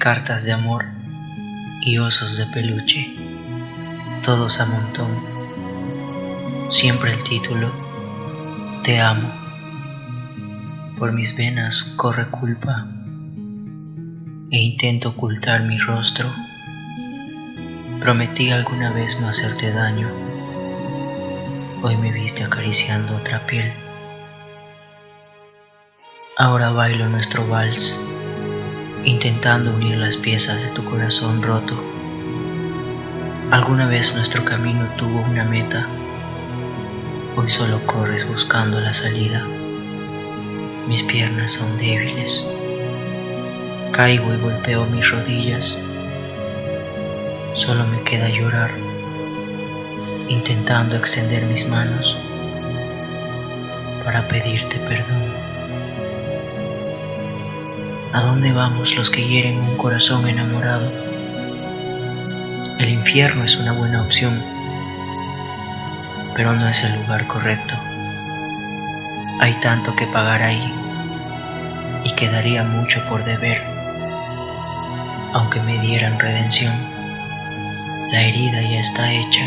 cartas de amor y osos de peluche, todos a montón. Siempre el título, Te amo. Por mis venas corre culpa e intento ocultar mi rostro. Prometí alguna vez no hacerte daño. Hoy me viste acariciando otra piel. Ahora bailo nuestro vals, intentando unir las piezas de tu corazón roto. Alguna vez nuestro camino tuvo una meta, hoy solo corres buscando la salida. Mis piernas son débiles, caigo y golpeo mis rodillas, solo me queda llorar, intentando extender mis manos para pedirte perdón. ¿A dónde vamos los que hieren un corazón enamorado? El infierno es una buena opción, pero no es el lugar correcto. Hay tanto que pagar ahí y quedaría mucho por deber, aunque me dieran redención. La herida ya está hecha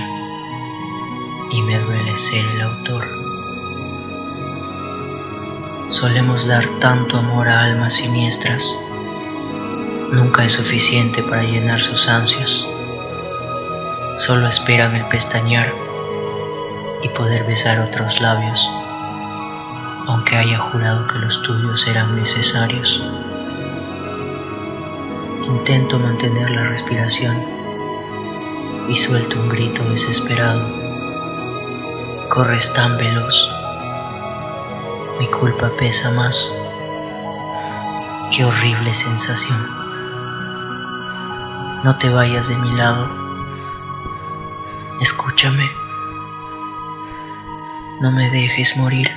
y me duele ser el autor. Solemos dar tanto amor a almas siniestras. Nunca es suficiente para llenar sus ansias. Solo esperan el pestañear y poder besar otros labios, aunque haya jurado que los tuyos eran necesarios. Intento mantener la respiración y suelto un grito desesperado. Corres tan veloz mi culpa pesa más. Qué horrible sensación. No te vayas de mi lado. Escúchame. No me dejes morir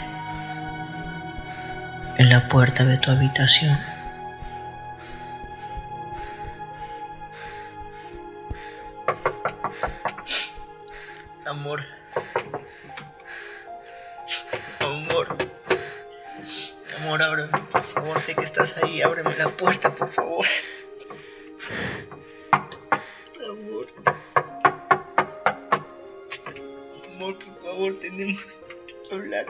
en la puerta de tu habitación. Amor, ábreme, por favor. Sé que estás ahí. Ábreme la puerta, por favor. Amor. Amor, por favor, tenemos que hablar.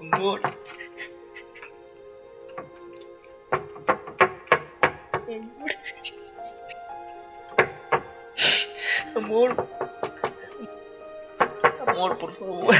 Amor. Amor. Amor. Amor, por favor.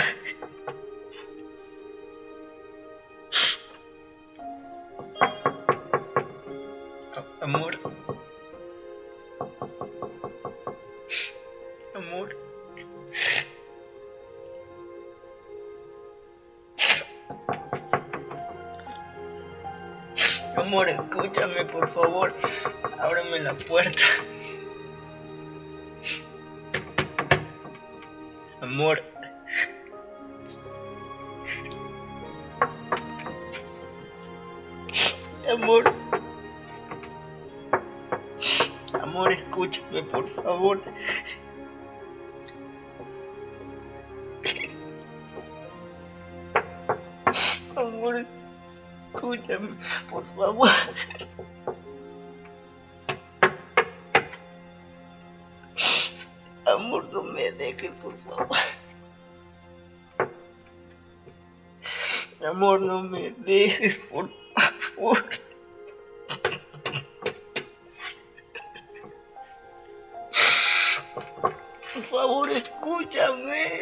Amor, escúchame, por favor. Ábreme la puerta. Amor. Amor. Amor, escúchame, por favor. Amor, escúchame, por favor. Amor, no me dejes, por favor. Amor, no me dejes, por favor. Por favor, escúchame.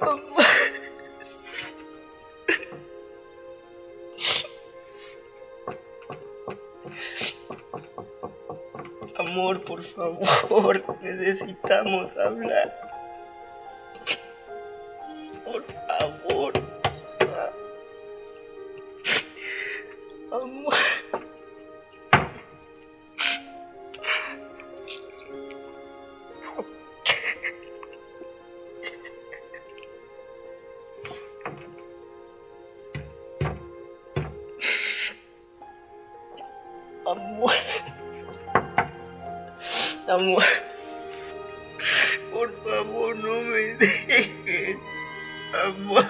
Amor. Por favor, necesitamos hablar. Por favor. Amor. está muerto. Está muerto. Por favor, no me dejes. Amor.